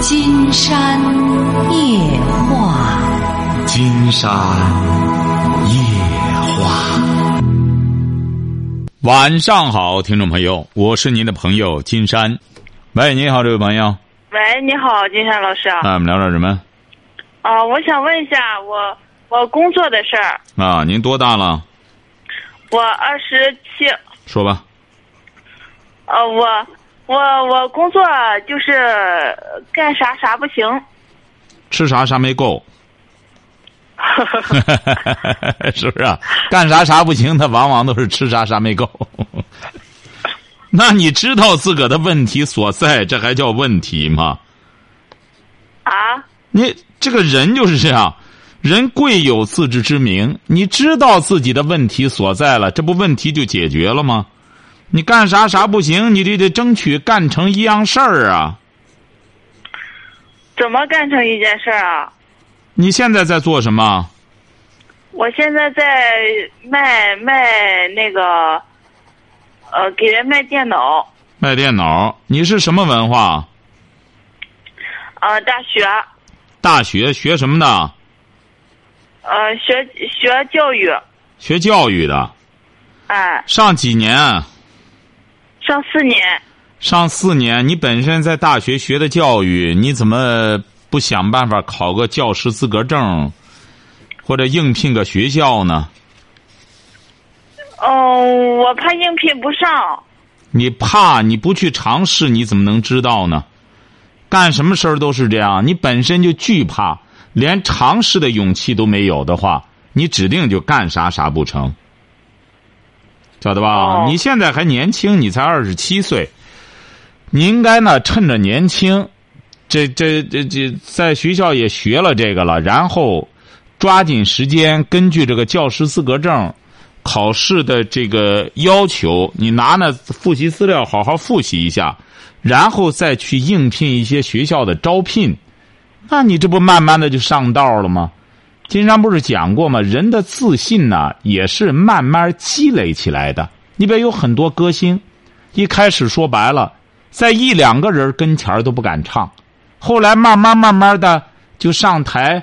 金山夜话，金山夜话。晚上好，听众朋友，我是您的朋友金山。喂，你好，这位朋友。喂，你好，金山老师。那我们聊点什么？啊，我想问一下我我工作的事儿。啊，您多大了？我二十七。说吧。呃，我我我工作就是干啥啥不行。吃啥啥没够。是不是？啊干啥啥不行，他往往都是吃啥啥没够。那你知道自个的问题所在，这还叫问题吗？啊？你这个人就是这样，人贵有自知之明。你知道自己的问题所在了，这不问题就解决了吗？你干啥啥不行，你得得争取干成一样事儿啊。怎么干成一件事儿啊？你现在在做什么？我现在在卖卖那个，呃，给人卖电脑。卖电脑？你是什么文化？呃，大学。大学学什么的？呃，学学教育。学教育的。哎。上几年？上四年。上四年，你本身在大学学的教育，你怎么？不想办法考个教师资格证，或者应聘个学校呢？哦，我怕应聘不上。你怕你不去尝试，你怎么能知道呢？干什么事儿都是这样，你本身就惧怕，连尝试的勇气都没有的话，你指定就干啥啥不成。晓得吧？你现在还年轻，你才二十七岁，你应该呢趁着年轻。这这这这，在学校也学了这个了，然后抓紧时间，根据这个教师资格证考试的这个要求，你拿那复习资料好好复习一下，然后再去应聘一些学校的招聘，那你这不慢慢的就上道了吗？金山不是讲过吗？人的自信呢，也是慢慢积累起来的。你别有很多歌星，一开始说白了，在一两个人跟前都不敢唱。后来慢慢慢慢的就上台，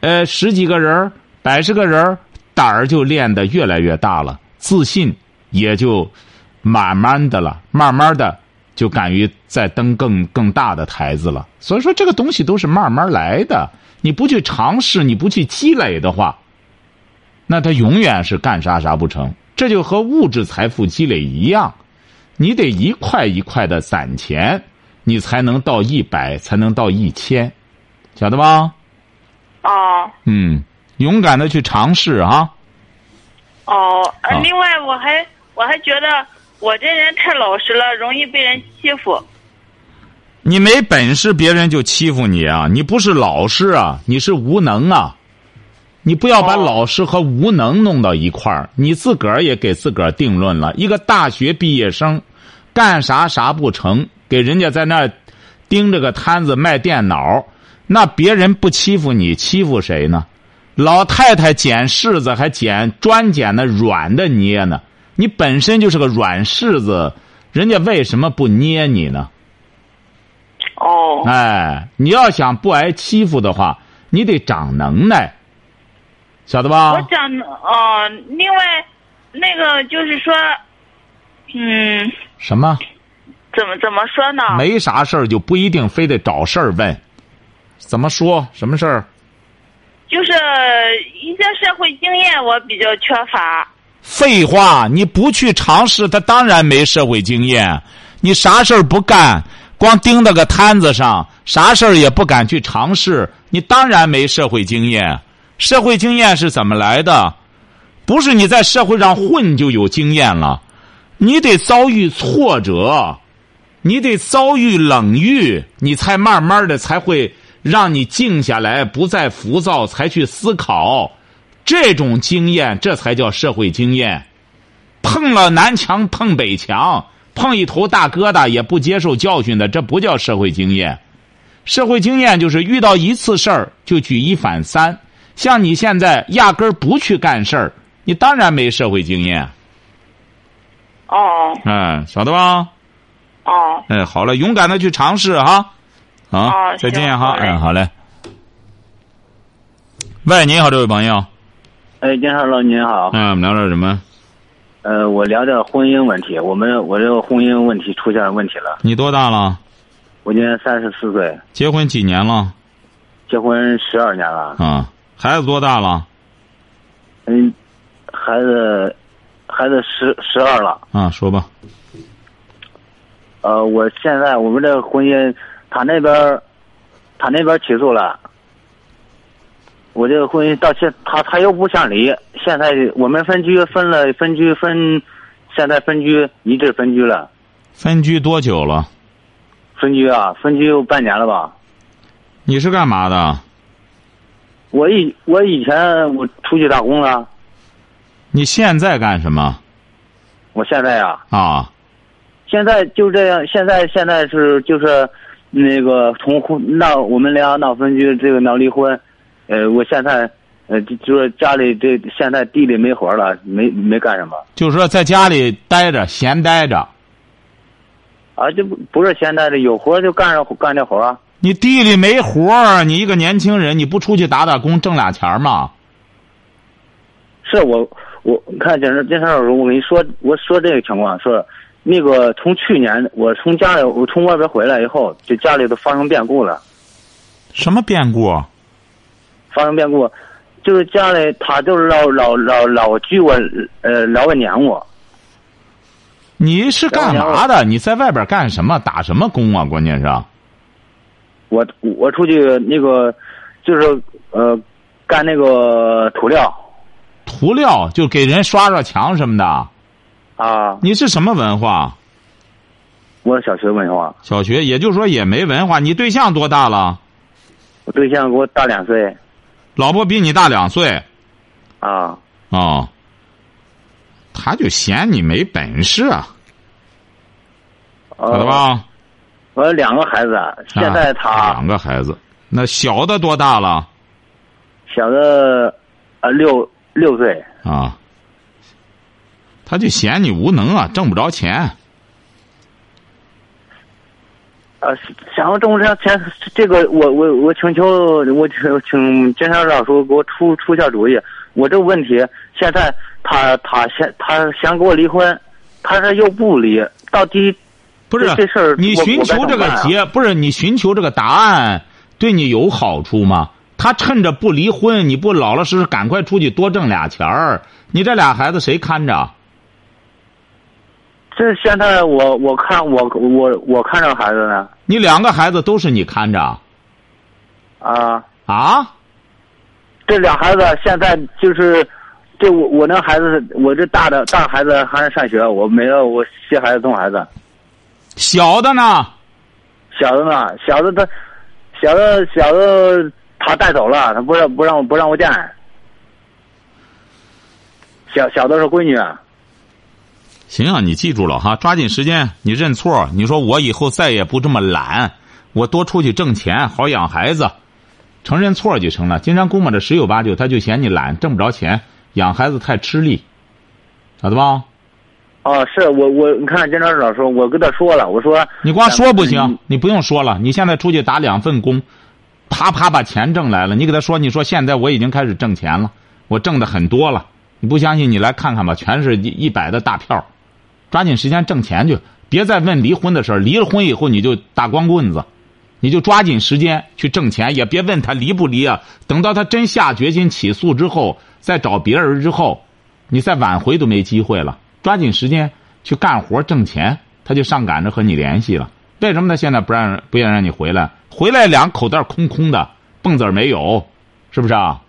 呃，十几个人、百十个人，胆儿就练得越来越大了，自信也就慢慢的了，慢慢的就敢于再登更更大的台子了。所以说，这个东西都是慢慢来的。你不去尝试，你不去积累的话，那他永远是干啥啥不成。这就和物质财富积累一样，你得一块一块的攒钱。你才能到一百，才能到一千，晓得吧？哦。嗯，勇敢的去尝试啊。哦，另外我还我还觉得我这人太老实了，容易被人欺负。你没本事，别人就欺负你啊！你不是老实啊，你是无能啊！你不要把老实和无能弄到一块儿，你自个儿也给自个儿定论了。一个大学毕业生，干啥啥不成。给人家在那盯着个摊子卖电脑，那别人不欺负你，欺负谁呢？老太太捡柿子还捡专捡的软的捏呢，你本身就是个软柿子，人家为什么不捏你呢？哦，哎，你要想不挨欺负的话，你得长能耐，晓得吧？我长哦，另外那个就是说，嗯，什么？怎么怎么说呢？没啥事儿就不一定非得找事儿问，怎么说？什么事儿？就是一些社会经验我比较缺乏。废话，你不去尝试，他当然没社会经验。你啥事儿不干，光盯在个摊子上，啥事儿也不敢去尝试，你当然没社会经验。社会经验是怎么来的？不是你在社会上混就有经验了，你得遭遇挫折。你得遭遇冷遇，你才慢慢的才会让你静下来，不再浮躁，才去思考。这种经验，这才叫社会经验。碰了南墙碰北墙，碰一头大疙瘩也不接受教训的，这不叫社会经验。社会经验就是遇到一次事儿就举一反三。像你现在压根儿不去干事儿，你当然没社会经验。哦。嗯，晓得吧？哦，哎，好了，勇敢的去尝试哈。啊，哦再见哈，嗯，好嘞。喂，你好，这位朋友，哎，金山老您好，嗯，我们聊点什么？呃，我聊点婚姻问题。我们我这个婚姻问题出现问题了。你多大了？我今年三十四岁，结婚几年了？结婚十二年了。啊，孩子多大了？嗯，孩子孩子十十二了。啊，说吧。呃，我现在我们这个婚姻，他那边他那边起诉了。我这个婚姻到现他他又不想离，现在我们分居分了分居分，现在分居一致分居了，分居多久了？分居啊分居有半年了吧。你是干嘛的？我以我以前我出去打工了，你现在干什么？我现在呀、啊，现在就这样，现在现在是就是那个从婚闹我们俩闹分居，这个闹离婚，呃，我现在呃就就是家里这现在地里没活了，没没干什么就是说在家里待着，闲待着。啊，这不不是闲待着有活就干着干这活啊，你地里没活儿，你一个年轻人，你不出去打打工挣俩钱儿吗？是我我你看金山金山老师，我跟你说，我说这个情况说。那个从去年我从家里我从外边回来以后，就家里都发生变故了。什么变故？发生变故，就是家里他就是老老老老拘我，呃，老我撵我。你是干嘛的？你在外边干什么？打什么工啊？关键是，我我出去那个，就是呃，干那个涂料涂料就给人刷刷墙什么的。啊。你是什么文化？我小学文化，小学，也就是说也没文化。你对象多大了？我对象给我大两岁老婆比你大两岁。啊。哦。他就嫌你没本事啊，呃晓得？吧？我有两个孩子，现在啊他两个孩子，那小的多大了？小的呃六六岁啊，他就嫌你无能啊，挣不着钱。呃，想要挣这钱，这个我我我请求我请请金山老师给我出出下主意。我这个问题现在他他先他想跟我离婚，他这又不离，到底不是这这事儿你寻求这个结，不是你寻求这个答案，对你有好处吗？他趁着不离婚，你不老老实实赶快出去多挣俩钱儿，你这俩孩子谁看着？这现在我我看我我我看着孩子呢你两个孩子都是你看着啊，啊？这俩孩子现在就是。这我我那孩子，我这大的大孩子还在上学，我没有我接孩子送孩子。小的呢？小的呢？小的他，小的小的他带走了，他不让不让我不让我见。小小的是闺女，行啊，你记住了哈，抓紧时间，你认错。你说我以后再也不这么懒，我多出去挣钱，好养孩子，承认错就成了。金山估摸着十有八九，他就嫌你懒，挣不着钱，养孩子太吃力，晓得吧？哦，是我我你看金山老师，我跟他说了，我说你光说不嗯行，你不用说了。你现在出去打两份工，啪啪把钱挣来了。你给他说，你说现在我已经开始挣钱了，我挣的很多了。你不相信，你来看看吧，全是一一百的大票。抓紧时间挣钱去，别再问离婚的事儿。离了婚以后你就打光棍子，你就抓紧时间去挣钱，也别问他离不离啊。等到他真下决心起诉之后，再找别人之后，你再挽回都没机会了。抓紧时间去干活挣钱，他就上赶着和你联系了。为什么他现在不让不愿让你回来？回来两口袋空空的，蹦子儿没有，是不是啊？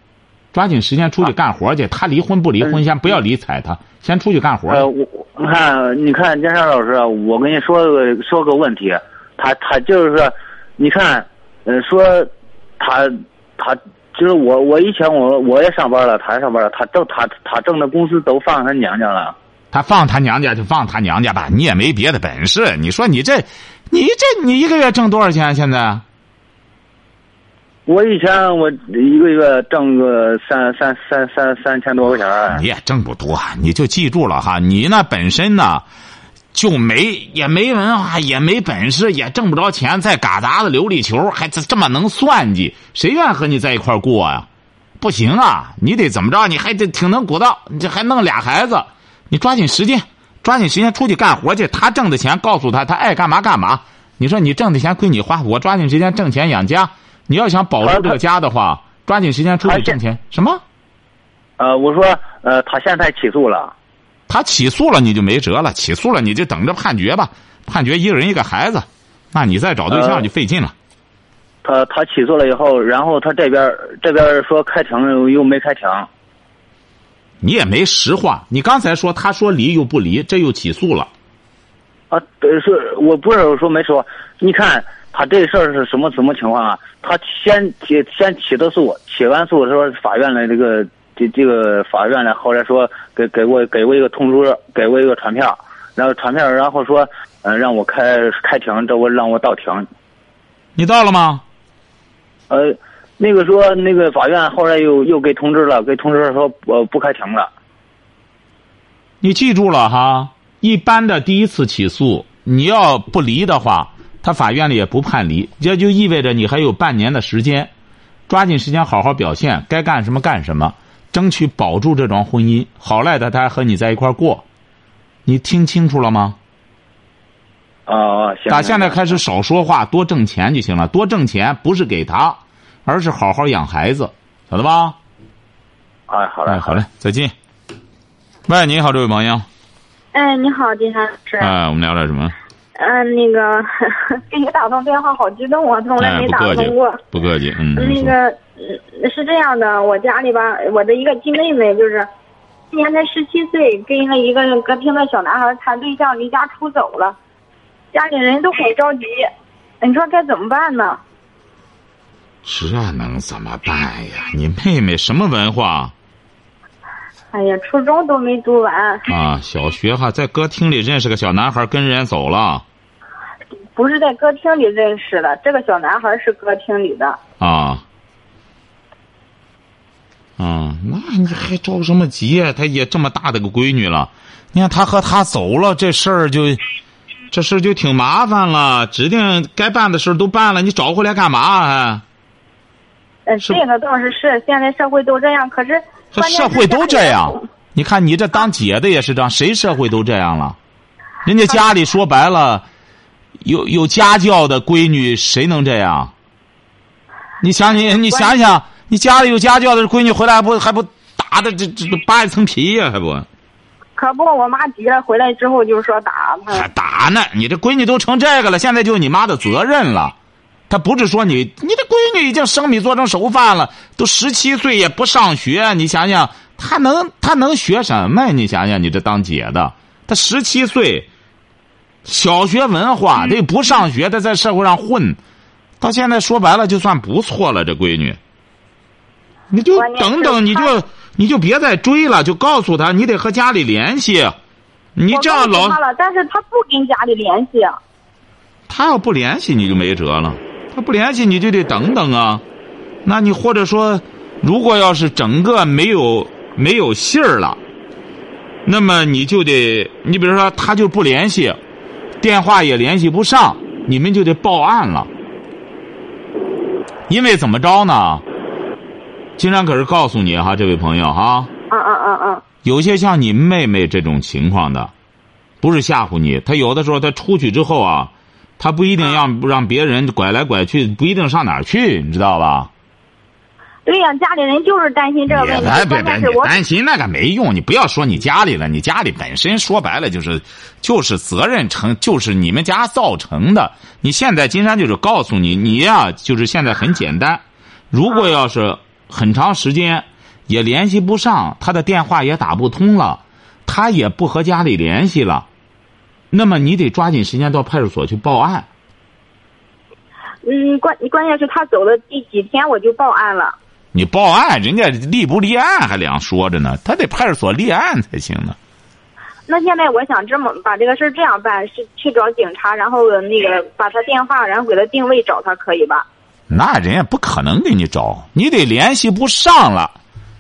抓紧时间出去干活去。他离婚不离婚，先不要理睬他，先出去干活。呃，我你看你看金山老师，我跟你说个说个问题，他他就是说，你看，呃，说他他就是我我以前我我也上班了，他也上班了，他挣他他挣的工资都放他娘家了。他放他娘家就放他娘家吧，你也没别的本事。你说你这，你这你一个月挣多少钱？现在我以前我一个月挣个三三三三三千多块钱你也挣不多，你就记住了哈。你那本身呢，就没也没文化，也没本事，也挣不着钱，在嘎达的琉璃球，还这这么能算计，谁愿和你在一块过呀？不行啊，你得怎么着？你还得挺能鼓捣，你这还弄俩孩子，你抓紧时间，抓紧时间出去干活去。他挣的钱，告诉他他爱干嘛干嘛。你说你挣的钱归你花，我抓紧时间挣钱养家。你要想保住这个家的话，抓紧时间出去挣钱。什么？呃，我说，呃，他现在起诉了，他起诉了你就没辙了，起诉了你就等着判决吧，判决一个人一个孩子，那你再找对象就费劲了。他他起诉了以后，然后他这边这边说开庭又又没开庭，你也没实话。你刚才说他说离又不离，这又起诉了。啊，是我不是说没说，你看他这事儿是什么什么情况啊？他先起先起的诉，起完诉说法院的这个这这个法院呢，后来说给给我给我一个通知，给我一个传票，然后传票，然后说嗯让我开开庭，这我让我到庭。你到了吗？呃，那个说那个法院后来又又给通知了，给通知说我不开庭了。你记住了哈，一般的第一次起诉，你要不离的话，他法院里也不判离，这就意味着你还有半年的时间，抓紧时间好好表现，该干什么干什么，争取保住这桩婚姻，好赖的他还和你在一块过，你听清楚了吗？啊，行。打现在开始少说话，多挣钱就行了。多挣钱不是给他，而是好好养孩子，晓得吧？哎，好嘞，哎，好嘞，再见。喂，你好，这位朋友。哎，你好，金山老师。哎，我们聊点什么？嗯，那个 给你打通电话好激动啊，从来哎，没打通过。，不客气。嗯，那个嗯是这样的，我家里吧，我的一个亲妹妹就是，今年才十七岁，跟了一个歌厅的小男孩谈对象，离家出走了，家里人都很着急，你说该怎么办呢？这能怎么办呀？你妹妹什么文化哎呀，初中都没读完，啊？小学哈，在歌厅里认识个小男孩，跟人走了不是在歌厅里认识的，这个小男孩是歌厅里的。啊。啊，那你还着什么急呀？她也这么大的个闺女了，你看她和他走了，这事儿就，这事儿就挺麻烦了。指定该办的事儿都办了，你找回来干嘛还？呃，是这个倒是是，现在社会都这样，可是这社会都这样。你看你这当姐的也是这样，谁社会都这样了？人家家里说白了，有有家教的闺女，谁能这样？你想你你想想，你家里有家教的闺女回来还不还不打的这这扒一层皮呀、还不可不，我妈急了，回来之后就说打还。打呢？你这闺女都成这个了，现在就你妈的责任了。她不是说你，你这闺女已经生米做成熟饭了，都十七岁也不上学，你想想，她能她能学什么呀？你想想，你这当姐的，她十七岁，小学文化，这不上学，的在社会上混，到现在说白了就算不错了。这闺女，你就等等，你就你就别再追了，就告诉他，你得和家里联系。你这样老但是他不跟家里联系。他要不联系你就没辙了，他不联系你就得等等啊。那你或者说，如果要是整个没有没有信儿了，那么你就得，你比如说他就不联系，电话也联系不上，你们就得报案了。因为怎么着呢？经常可是告诉你哈，这位朋友哈，嗯嗯嗯嗯，有些像你妹妹这种情况的，不是吓唬你，他有的时候他出去之后啊，他不一定让让别人拐来拐去，不一定上哪儿去，你知道吧？对呀、家里人就是担心这个问题。别别别，担心那个没用，你不要说你家里了，你家里本身说白了就是就是责任成就是你们家造成的。你现在金山就是告诉你，你呀、就是现在很简单，如果要是很长时间也联系不上，他的电话也打不通了，他也不和家里联系了，那么你得抓紧时间到派出所去报案。嗯，关关键是他走了第几天我就报案了。你报案，人家立不立案还两说着呢，他得派出所立案才行呢。那现在我想这么把这个事儿这样办，是去找警察，然后那个把他电话，然后给他定位找他，可以吧？那人家不可能给你找，你得联系不上了，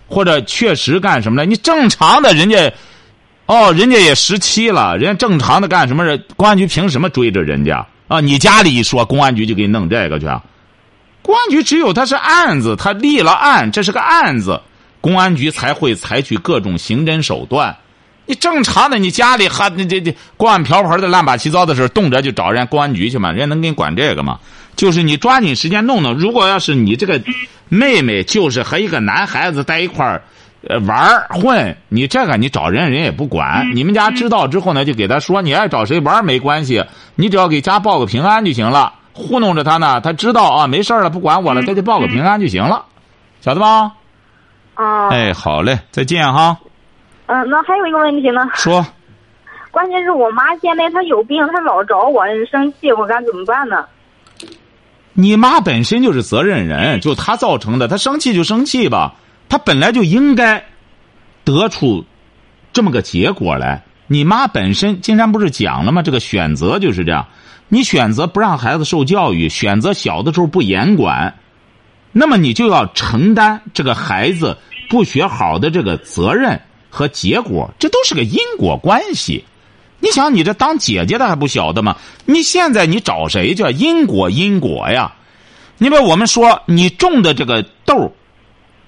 或者确实干什么了？你正常的人家，哦，人家也十七了，人家正常的干什么？公安局凭什么追着人家啊？你家里一说，公安局就给你弄这个去。公安局只有他是案子，他立了案，这是个案子，公安局才会采取各种刑侦手段。你正常的，你家里还这这锅碗瓢盆的乱八七糟的事动辄就找人家公安局去嘛？人家能给你管这个吗？就是你抓紧时间弄弄。如果要是你这个妹妹就是和一个男孩子在一块儿呃玩混，你这个你找人人也不管。你们家知道之后呢，就给他说你爱找谁玩没关系，你只要给家报个平安就行了。糊弄着他呢，他知道啊，没事了，不管我了，他就报个平安就行了，晓得吧？啊。哎，好嘞，再见哈。嗯，那还有一个问题呢。说。关键是我妈现在她有病，她老找我生气，我该怎么办呢？你妈本身就是责任人，就她造成的，她生气就生气吧，她本来就应该得出这么个结果来。你妈本身，金山不是讲了吗？这个选择就是这样。你选择不让孩子受教育，选择小的时候不严管，那么你就要承担这个孩子不学好的这个责任和结果，这都是个因果关系。你想，你这当姐姐的还不晓得吗？你现在你找谁叫因果因果呀？你比我们说，你种的这个豆，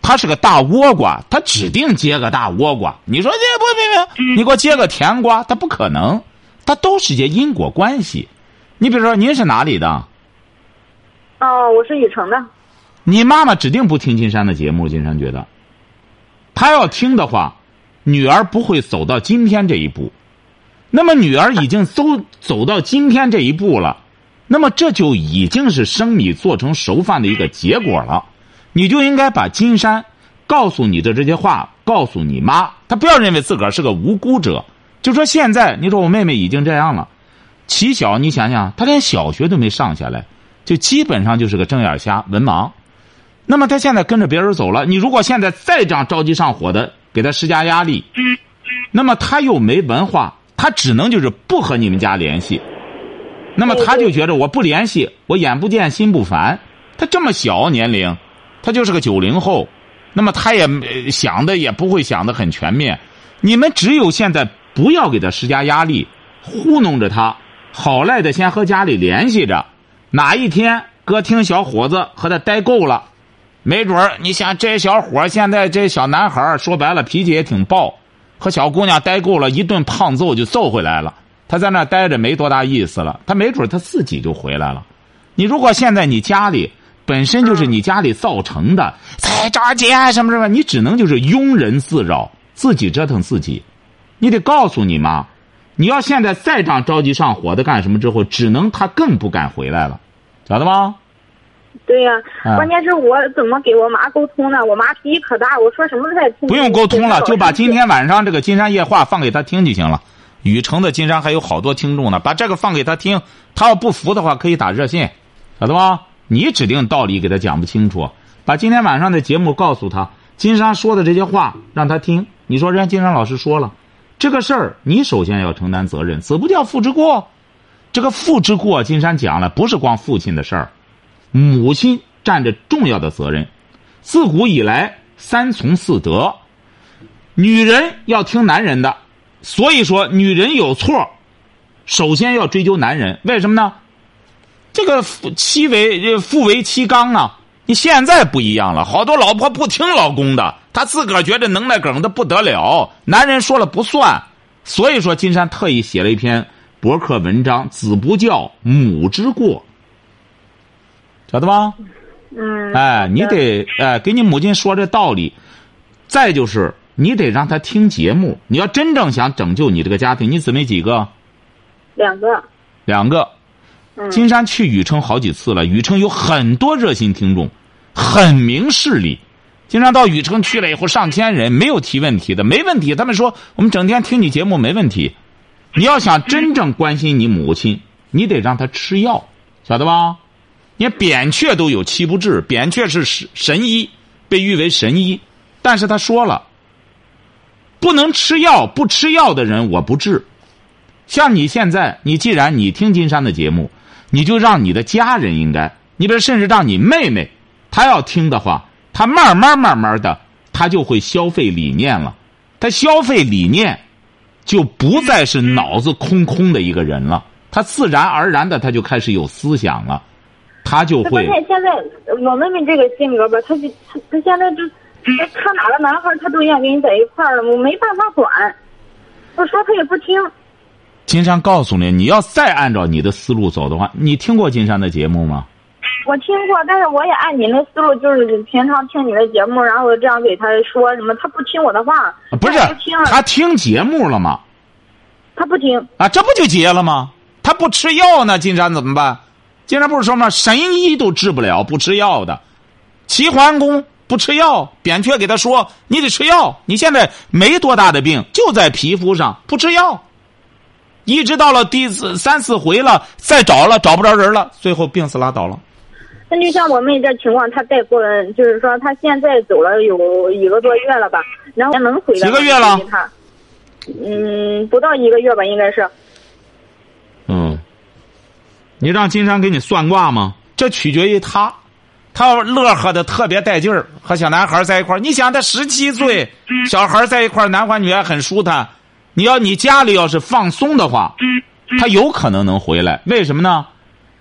它是个大倭瓜，它指定结个大倭瓜。你说这不不不，你给我结个甜瓜，它不可能，它都是些因果关系。你比如说，您是哪里的？哦，我是禹城的。你妈妈指定不听金山的节目，金山觉得，她要听的话，女儿不会走到今天这一步。那么，女儿已经走 走到今天这一步了，那么这就已经是生米做成熟饭的一个结果了。你就应该把金山告诉你的这些话告诉你妈，她不要认为自个儿是个无辜者。就说现在，你说我妹妹已经这样了。起小，你想想，他连小学都没上下来，就基本上就是个睁眼瞎、文盲。那么他现在跟着别人走了，你如果现在再这样着急上火的给他施加压力，那么他又没文化，他只能就是不和你们家联系。那么他就觉得我不联系，我眼不见心不烦。他这么小年龄，他就是个九零后，那么他也想的也不会想的很全面。你们只有现在不要给他施加压力，糊弄着他。好赖的，先和家里联系着，哪一天歌厅小伙子和他待够了，没准儿你想这小伙现在这小男孩说白了脾气也挺暴，和小姑娘待够了，一顿胖揍就揍回来了。他在那待着没多大意思了，他没准他自己就回来了。你如果现在你家里本身就是你家里造成的，才着急啊什么什么，你只能就是庸人自扰，自己折腾自己。你得告诉你妈。你要现在再这样着急上火的干什么？之后只能他更不敢回来了，晓得吗？对呀，关键是我怎么给我妈沟通呢？我妈脾气可大，我说什么她也听。不用沟通了，就把今天晚上这个《金山夜话》放给她听就行了。禹城的金山还有好多听众呢，把这个放给他听。他要不服的话，可以打热线，晓得吧？你指定道理给他讲不清楚，把今天晚上的节目告诉他，金山说的这些话让他听。你说人家金山老师说了。这个事儿，你首先要承担责任，子不教父之过。这个父之过，金山讲了，不是光父亲的事儿，母亲占着重要的责任。自古以来，三从四德，女人要听男人的，所以说女人有错，首先要追究男人。为什么呢？这个妻为父为妻纲啊。你现在不一样了，好多老婆不听老公的，她自个儿觉得能耐梗的不得了，男人说了不算。所以说，金山特意写了一篇博客文章：“子不教，母之过。”晓得吧？嗯。哎，你得哎给你母亲说这道理。再就是，你得让她听节目。你要真正想拯救你这个家庭，你姊妹几个？两个。两个。金山去禹城好几次了，禹城有很多热心听众，很明事理。经常到禹城去了以后，上千人没有提问题的，没问题。他们说我们整天听你节目没问题。你要想真正关心你母亲，你得让她吃药，晓得吧？你扁鹊都有七不治，扁鹊是神神医，被誉为神医，但是他说了，不能吃药，不吃药的人我不治。像你现在，你既然你听金山的节目。你就让你的家人应该，你比如甚至让你妹妹，她要听的话，她慢慢慢慢的，她就会消费理念了。她消费理念，就不再是脑子空空的一个人了，他自然而然的他就开始有思想了，他就会。关键现在我妹妹这个性格吧，她就她现在就看哪个男孩，她都愿意跟你在一块儿了，我没办法管，我说她也不听。金山告诉你，你要再按照你的思路走的话，你听过金山的节目吗？我听过，但是我也按你的思路，就是平常听你的节目，然后这样给他说什么，他不听我的话。不是，他听节目了吗？他不听。啊，这不就结了吗？他不吃药呢，金山怎么办？金山不是说吗？神医都治不了不吃药的，齐桓公不吃药，扁鹊给他说：“你得吃药，你现在没多大的病，就在皮肤上，不吃药。”一直到了第四三四回了，再找了找不着人了，最后病死拉倒了。那就像我妹这情况，她再过，就是说她现在走了有一个多月了吧，然后能回来几个月了？嗯，不到一个月吧，应该是。嗯，你让金山给你算卦吗？这取决于他，他乐呵的特别带劲儿，和小男孩在一块儿。你想，他十七岁，小孩在一块儿，男欢女爱，很舒坦。你要你家里要是放松的话，他有可能能回来。为什么呢？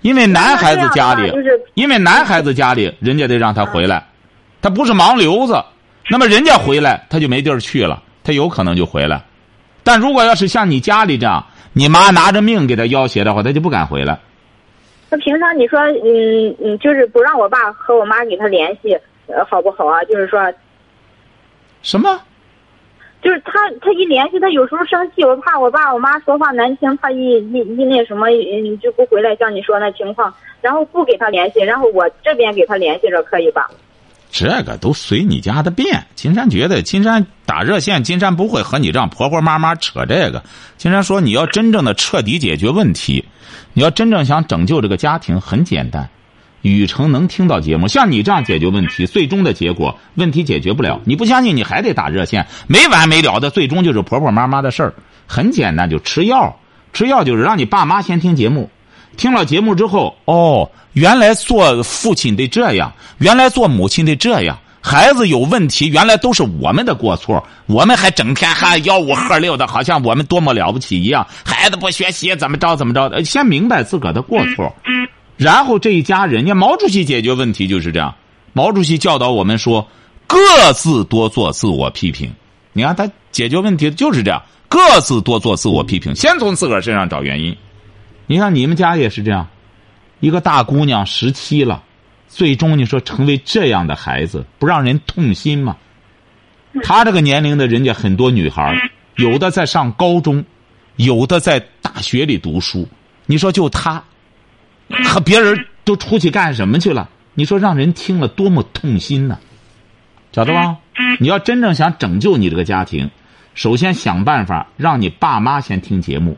因为男孩子家里，因为男孩子家里，人家得让他回来，他不是盲流子。那么人家回来，他就没地儿去了，他有可能就回来。但如果要是像你家里这样，你妈拿着命给他要挟的话，他就不敢回来。那平常你说，嗯嗯，就是不让我爸和我妈给他联系，呃，好不好啊？就是说，什么？就是他，他一联系他，有时候生气，我怕我爸我妈说话难听，他一一一那什么，嗯，就不回来。像你说那情况，然后不给他联系，然后我这边给他联系着，可以吧？这个都随你家的便。金山觉得，金山打热线，金山不会和你这样婆婆妈妈扯这个。金山说，你要真正的彻底解决问题，你要真正想拯救这个家庭，很简单。雨城能听到节目，像你这样解决问题，最终的结果问题解决不了。你不相信，你还得打热线，没完没了的，最终就是婆婆妈妈的事儿。很简单，就吃药，吃药就是让你爸妈先听节目，听了节目之后，哦，原来做父亲得这样，原来做母亲得这样。孩子有问题，原来都是我们的过错，我们还整天还吆五喝六的，好像我们多么了不起一样。孩子不学习，怎么着怎么着的，先明白自个儿的过错。然后这一家人家毛主席解决问题就是这样，毛主席教导我们说，各自多做自我批评。你看他解决问题就是这样，各自多做自我批评，先从自个儿身上找原因。你看你们家也是这样，一个大姑娘十七了，最终你说成为这样的孩子，不让人痛心吗？他这个年龄的人家很多女孩，有的在上高中，有的在大学里读书，你说就他。和别人都出去干什么去了？你说让人听了多么痛心呢？晓得吧？你要真正想拯救你这个家庭，首先想办法让你爸妈先听节目。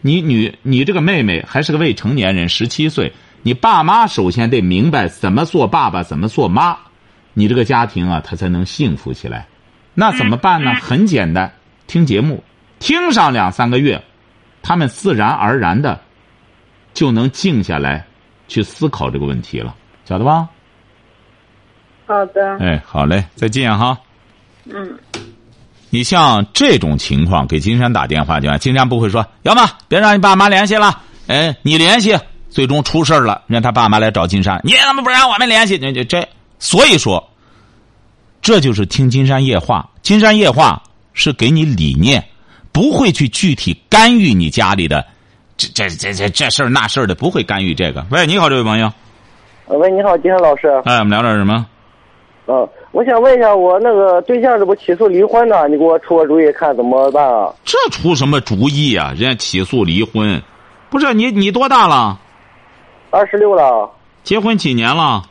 你女，你这个妹妹还是个未成年人，十七岁，你爸妈首先得明白怎么做爸爸，怎么做妈，你这个家庭啊，他才能幸福起来。那怎么办呢？很简单，听节目，听上两三个月，他们自然而然的。就能静下来，去思考这个问题了，晓得吧？好的。哎，好嘞，再见哈。嗯。你像这种情况，给金山打电话，就金山不会说：“要么别让你爸妈联系了。”哎，你联系，最终出事了，让他爸妈来找金山，你怎么不让我们联系？这这，所以说，这就是听金山夜话。金山夜话是给你理念，不会去具体干预你家里的。这这这这这事儿那事儿的不会干预这个。喂，你好，这位朋友。喂，你好，金山老师。哎，我们聊点什么？嗯，我想问一下，我那个对象这不起诉离婚呢？你给我出个主意，看怎么办啊？这出什么主意啊？人家起诉离婚，不是你你多大了？二十六了。结婚几年了？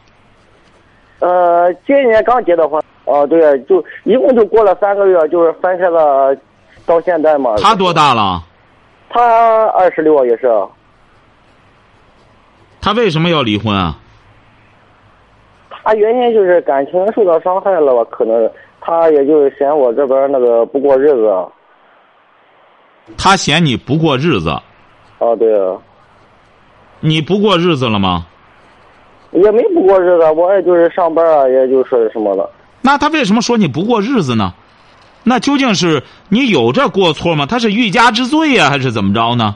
呃，今年刚结的婚。哦，对，就一共就过了三个月，就是分开了，到现在嘛。他多大了？他二十六也是。他为什么要离婚啊？他原因就是感情受到伤害了吧？可能他也就是嫌我这边那个不过日子。他嫌你不过日子。啊，对啊。你不过日子了吗？也没不过日子，我也就是上班啊，也就是什么了。那他为什么说你不过日子呢？那究竟是你有这过错吗？他是欲加之罪呀、还是怎么着呢？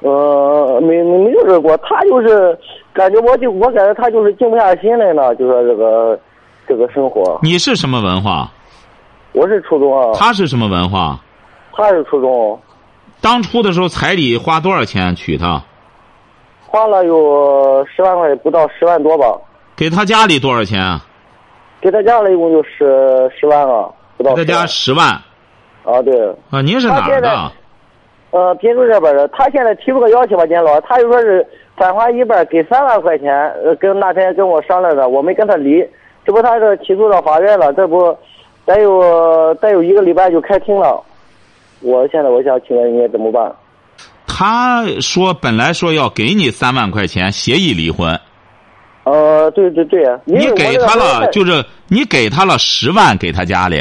呃，没没没有这过，他就是感觉我就我感觉他就是静不下心来呢，就说这个这个生活。你是什么文化？我是初中啊，他是什么文化？他是初中，当初的时候彩礼花多少钱娶她？花了有十万块，不到十万多吧。给他家里多少钱啊？给他家了一共就十十万了，不到10给他家十万啊，对。啊？您是哪儿的？呃，滨州这边的，他现在提出个要求吧，金老，他就说是返还一半，给三万块钱。呃，跟那天跟我商量的，我没跟他离。这不，他这起诉到法院了，这不，再有再有一个礼拜就开庭了。我现在我想请问你怎么办？他说本来说要给你三万块钱，协议离婚。呃，对对对，你给他了，就是你给他了十万，给他家里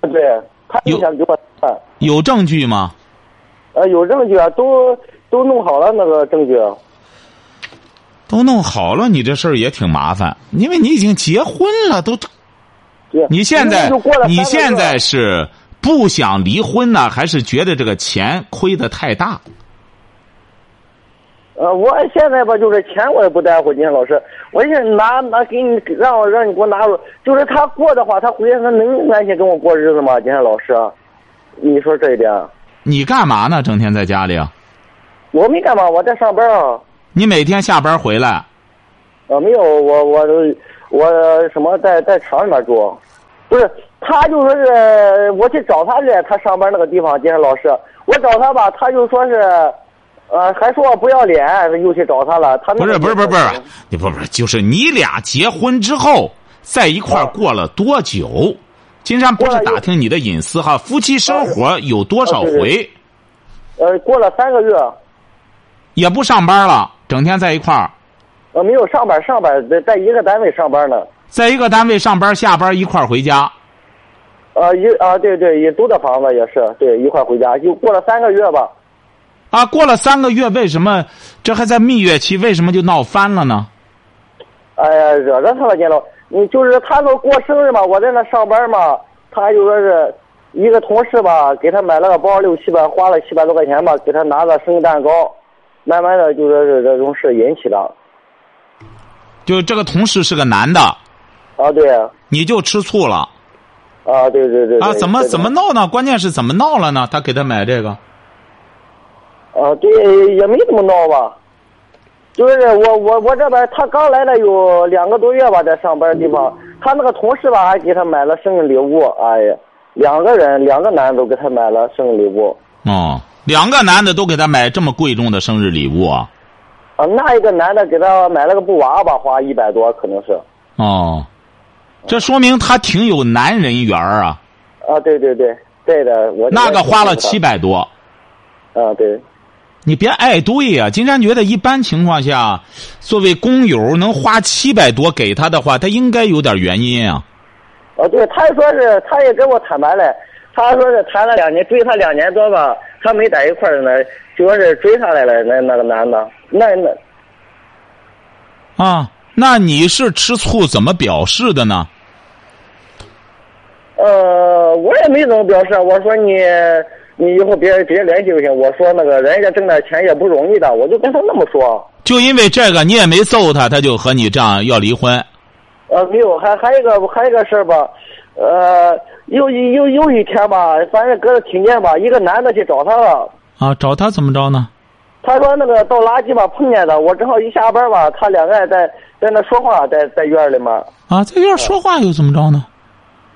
对，他就有想给我办。有证据吗？呃，有证据啊，都都弄好了那个证据。都弄好了，你这事儿也挺麻烦，因为你已经结婚了，都。你现在你现在是不想离婚呢，还是觉得这个钱亏的太大？呃，我现在吧，就是钱我也不在乎，金老师，我现在拿拿给你，让我让你给我拿入，就是他过的话，他回来他能安心跟我过日子吗？金老师，你说这一点，你干嘛呢？整天在家里啊？我没干嘛，我在上班啊，你每天下班回来，呃，没有，我我我什么在在厂里面住，不是，他就说是我去找他去，他上班那个地方，今天老师，我找他吧，他就说是，呃，还说我不要脸，又去找他了，他那不是不是不是不是，你不不是，就是你俩结婚之后在一块儿过了多久？金山不是打听你的隐私哈，夫妻生活有多少回？呃，过了三个月。也不上班了，整天在一块儿，呃，没有上班，上班在在一个单位上班呢。在一个单位上班，下班一块儿回家。呃，一啊，对对，也租的房子也是，对，一块儿回家，就过了三个月吧。啊，过了三个月，为什么这还在蜜月期？为什么就闹翻了呢？哎呀，惹着他了，见了。你就是他都过生日嘛，我在那上班嘛，他就说是一个同事吧，给他买了个包，六七百，花了七百多块钱吧，给他拿个生日蛋糕，慢慢的就说是这种事引起的。就这个同事是个男的，啊，对，你就吃醋了啊，对对对。啊？怎么怎么闹呢？关键是怎么闹了呢？他给他买这个，啊，对，也没怎么闹吧，就是我我我这边他刚来了有两个多月吧，在上班的地方，他那个同事吧还给他买了生日礼物，哎呀，两个人两个男的都给他买了生日礼物，哦，两个男的都给他买这么贵重的生日礼物啊？啊，那一个男的给他买了个布娃娃，花一百多可能是，哦，这说明他挺有男人缘啊。啊，对对对，对的，我那个花了七，百多，啊对，你别爱对呀、金山觉得一般情况下，作为工友能花七百多给他的话，他应该有点原因啊。哦对，他说是他也跟我坦白了，他说是谈了两年，追他两年多吧，他没在一块儿呢，就说是追上来了，那那个男的，那那。啊，那你是吃醋怎么表示的呢？呃，我也没怎么表示，我说你你以后别别联系就行。我说那个人家挣点钱也不容易的，我就跟他那么说。就因为这个，你也没揍他，他就和你这样要离婚。呃，没有，还还有一个还有一个事儿吧，呃，有有有一天吧，反正搁这听见吧，一个男的去找他了。啊，找他怎么着呢？他说那个倒垃圾吧碰见的，我正好一下班吧，他两个人在在那说话，在在院里面。啊，在院说话又怎么着呢？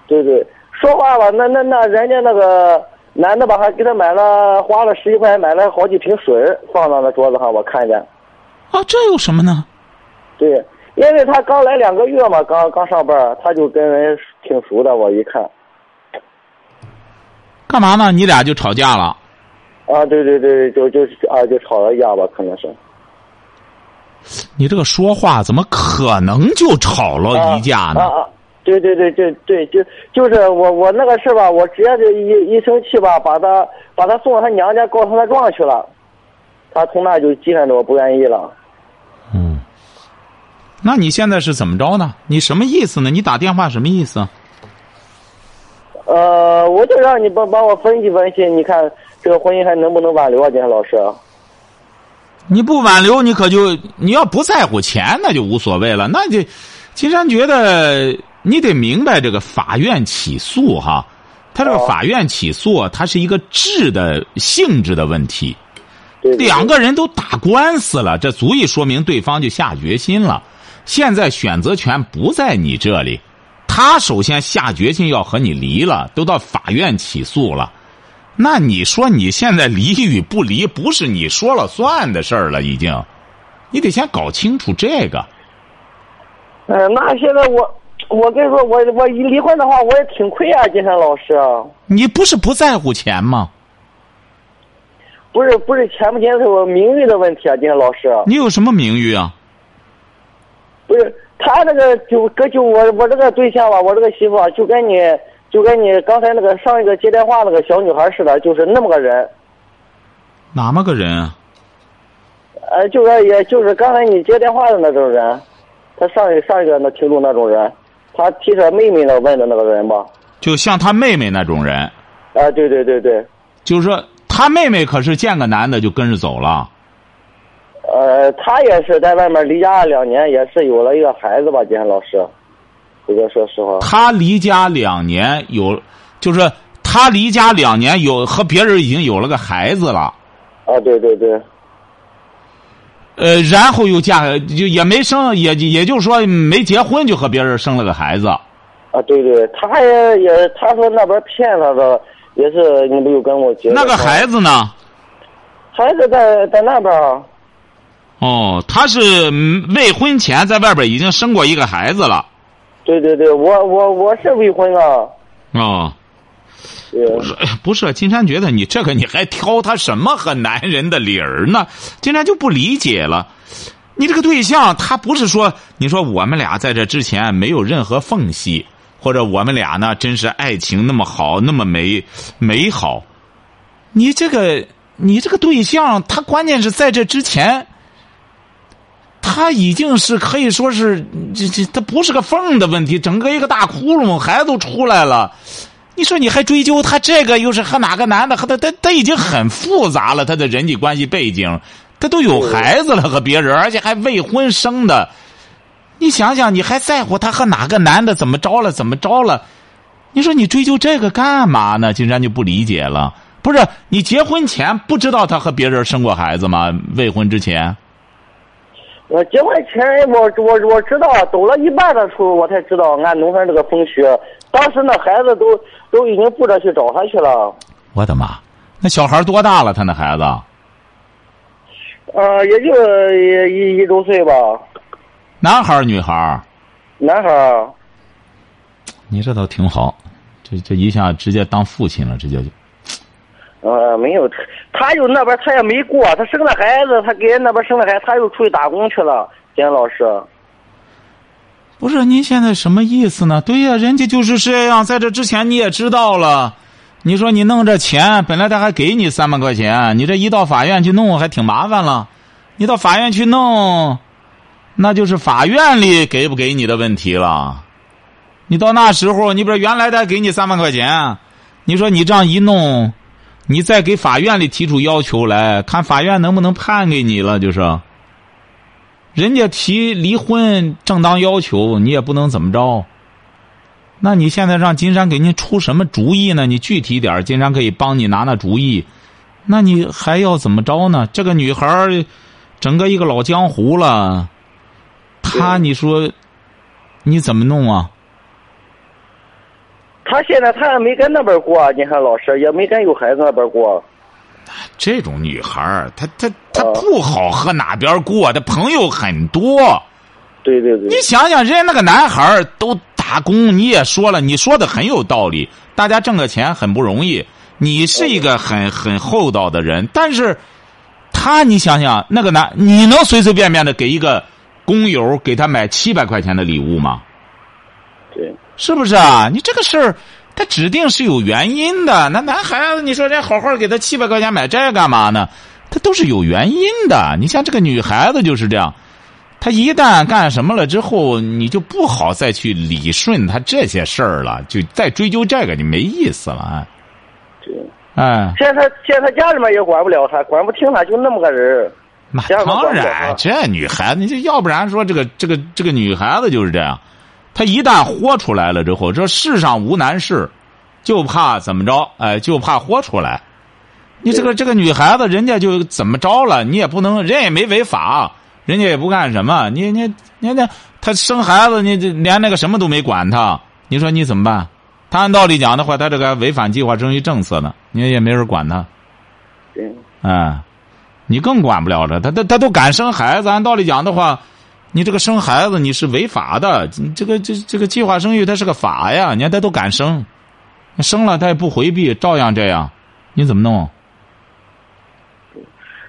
对对，说话吧，那那那人家那个男的吧，还给他买了，花了十一块钱买了好几瓶水，放到那桌子上，我看见。啊，这有什么呢？对，因为他刚来两个月嘛，刚刚上班，他就跟人挺熟的，我一看。干嘛呢？你俩就吵架了？啊，对对对，就就啊，就吵了一架吧，可能是。你这个说话怎么可能就吵了一架呢？啊啊！对对对对对，就就是我我那个事吧，我直接就一一生气吧，把他把他送到他娘家告他状去了，他从那就记恨着我不愿意了。嗯，那你现在是怎么着呢？你什么意思呢？你打电话什么意思？呃，我就让你帮帮我分析分析，你看这个婚姻还能不能挽留啊，金山老师？你不挽留，你可就你要不在乎钱，那就无所谓了。那就，金山觉得你得明白这个法院起诉哈，他这个哦法院起诉，它是一个质的性质的问题。两个人都打官司了，这足以说明对方就下决心了。现在选择权不在你这里，他首先下决心要和你离了，都到法院起诉了。那你说你现在离与不离，不是你说了算的事儿了，已经，你得先搞清楚这个。呃，那现在我，我跟你说，我我一离婚的话，我也挺亏啊，金山老师。你不是不在乎钱吗？不是不是钱不钱，是我名誉的问题啊，金山老师。你有什么名誉啊？不是他那个就跟就我我这个对象吧，我这个媳妇啊，就跟你就跟你刚才那个上一个接电话那个小女孩似的，就是那么个人。哪么个人啊？呃，就是也就是刚才你接电话的那种人，他上一上一个那听众那种人，他提他妹妹那问的那个人吧。就像他妹妹那种人，啊，对对对对，就是说他妹妹可是见个男的就跟着走了。呃，他也是在外面离家两年，也是有了一个孩子吧，金山老师。这个说实话。他离家两年有，就是他离家两年有和别人已经有了个孩子了，啊，对对对，呃，然后又嫁就也没生，也也就是说没结婚就和别人生了个孩子。啊，对对，他也也他说那边骗他的，也是你没有跟我结那个孩子呢？孩子在在那边儿哦，他是嗯未婚前在外边已经生过一个孩子了。对对对，我我我是未婚啊，哦，不是，金山觉得你这个你还挑他什么和男人的理儿呢？金山就不理解了。你这个对象，他不是说你说我们俩在这之前没有任何缝隙，或者我们俩呢真是爱情那么好，那么美美好。你这个你这个对象，他关键是在这之前，他已经是可以说是这这，他不是个缝的问题，整个一个大窟窿，孩子都出来了。你说你还追究他这个又是和哪个男的和他他他已经很复杂了，他的人际关系背景，他都有孩子了和别人，而且还未婚生的。你想想，你还在乎他和哪个男的怎么着了怎么着了？你说你追究这个干嘛呢？金山就不理解了。不是你结婚前不知道他和别人生过孩子吗？未婚之前，我结婚前我我我知道，走了一半的时候我才知道，俺农村这个风俗，当时那孩子都都已经不着去找他去了，我的妈！那小孩多大了？他那孩子？呃，也就一一一周岁吧，男孩儿女孩儿？男孩儿。你这倒挺好，这这一下直接当父亲了，直接就。呃，没有，他他又那边他也没过，他生了孩子，他给人那边生了孩子，他又出去打工去了。金老师，不是您现在什么意思呢？对呀，人家就是这样，在这之前你也知道了。你说你弄这钱，本来他还给你三万块钱，你这一到法院去弄还挺麻烦了。你到法院去弄，那就是法院里给不给你的问题了。你到那时候，你不是原来他给你三万块钱，你说你这样一弄，你再给法院里提出要求来，看法院能不能判给你了，就是。人家提离婚正当要求，你也不能怎么着。那你现在让金山给您出什么主意呢？你具体点，金山可以帮你拿拿主意。那你还要怎么着呢？这个女孩，整个一个老江湖了，她你说，你怎么弄啊？他现在他也没跟那边过，你看老师也没跟有孩子那边过。这种女孩儿，她她她哦不好和哪边过，她朋友很多。对对对你，想想，人家那个男孩儿都打工，你也说了，你说的很有道理。大家挣个钱很不容易，你是一个很很厚道的人，但是他，你想想，那个男，你能随随便便的给一个工友给他买七百块钱的礼物吗？对，是不是啊？你这个事儿，他指定是有原因的。那男孩子，你说人家好好给他七百块钱买这干嘛呢？他都是有原因的。你像这个女孩子就是这样，她一旦干什么了之后，你就不好再去理顺她这些事儿了，就再追究这个就没意思了，对。哎。现在他现在他家里面也管不了他，管不听他，就那么个人。那当然，这女孩子，你这要不然说这个这个这个女孩子就是这样，她一旦豁出来了之后，这世上无难事，就怕怎么着？哎，就怕豁出来。你这个这个女孩子，人家就怎么着了？你也不能，人也没违法，人家也不干什么。你你你那她生孩子，你这连那个什么都没管她，你说你怎么办？他按道理讲的话，他这个违反计划生育政策呢，你也没人管他。对。啊。你更管不了了，他他他都敢生孩子。按道理讲的话，你这个生孩子你是违法的。这个这这个计划生育它是个法呀，你看他都敢生，生了他也不回避，照样这样，你怎么弄？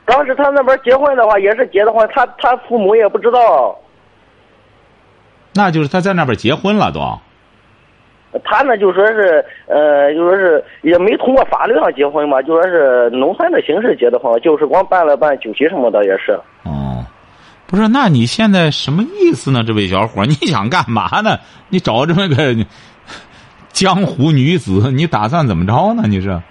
当时他那边结婚的话，也是结的婚，他他父母也不知道。那就是他在那边结婚了都。他呢就说是，呃，就说是也没通过法律上结婚嘛，就说是农村的形式结的婚，就是光办了办酒席什么的也是。哦，不是，那你现在什么意思呢？这位小伙，你想干嘛呢？你找这么个 江湖女子，你打算怎么着呢？你是，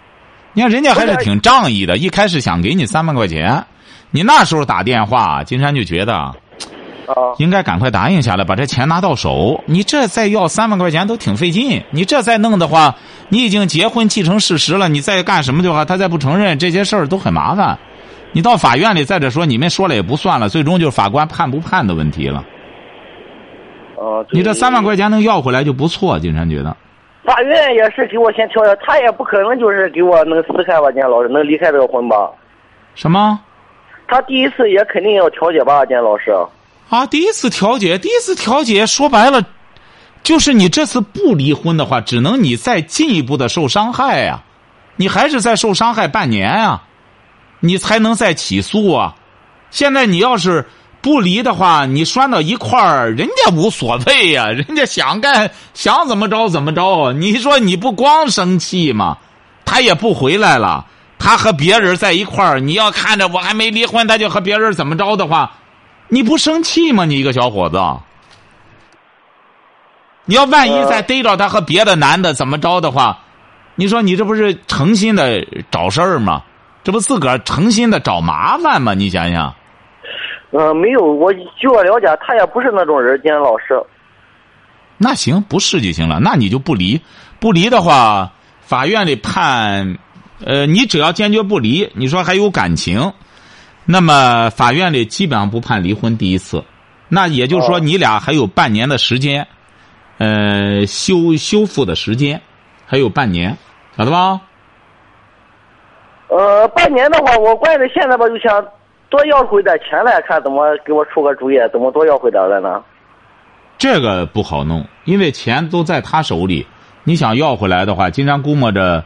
你看人家还是挺仗义的，一开始想给你三万块钱，你那时候打电话，金山就觉得。应该赶快答应下来，把这钱拿到手。你这再要三万块钱都挺费劲。你这再弄的话，你已经结婚既成事实了，你再干什么的话，他再不承认，这些事儿都很麻烦。你到法院里，再者说你们说了也不算了，最终就是法官判不判的问题了。哦，你这三万块钱能要回来就不错，金山觉得。法院也是给我先调解，他也不可能就是给我能撕开吧，金老师能离开这个婚吧？什么？他第一次也肯定要调解吧，金老师。啊，第一次调解，第一次调解，说白了，就是你这次不离婚的话，只能你再进一步的受伤害呀，你还是在受伤害半年啊，你才能再起诉啊。现在你要是不离的话，你拴到一块儿，人家无所谓呀，人家想干想怎么着怎么着。你说你不光生气吗？他也不回来了，他和别人在一块儿，你要看着我还没离婚，他就和别人怎么着的话。你不生气吗？你一个小伙子，你要万一再逮着他和别的男的怎么着的话，你说你这不是诚心的找事儿吗？这不自个儿诚心的找麻烦吗？你想想。呃，没有，我据我了解，他也不是那种人，金老师。那行，不是就行了。那你就不离，不离的话，法院里判，呃，你只要坚决不离，你说还有感情。那么法院里基本上不判离婚第一次，那也就是说你俩还有半年的时间，呃，修修复的时间，还有半年，晓得吧？呃，半年的话，我关键现在吧就想多要回点钱来，看怎么给我出个主意，怎么多要回点来呢？这个不好弄，因为钱都在他手里，你想要回来的话，经常估摸着，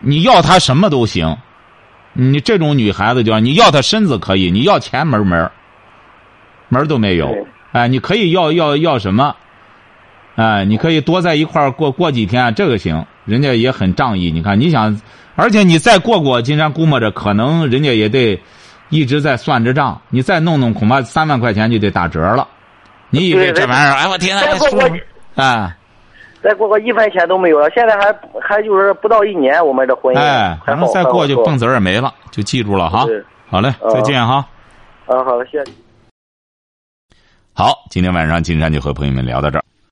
你要他什么都行。你这种女孩子，叫你要她身子可以，你要钱门门门都没有。哎，你可以要要要什么？哎，你可以多在一块儿过过几天，这个行，人家也很仗义。你看，你想，而且你再过过，金山估摸着可能人家也得一直在算着账。你再弄弄，恐怕三万块钱就得打折了。你以为这玩意儿？哎，我天，哎，哎。再过个一分钱都没有了，现在还还就是不到一年，我们这婚姻哎，可能再过就蹦子儿也没了，就记住了哈。好嘞，再见哈。啊，好的，谢谢。好，今天晚上金山就和朋友们聊到这儿。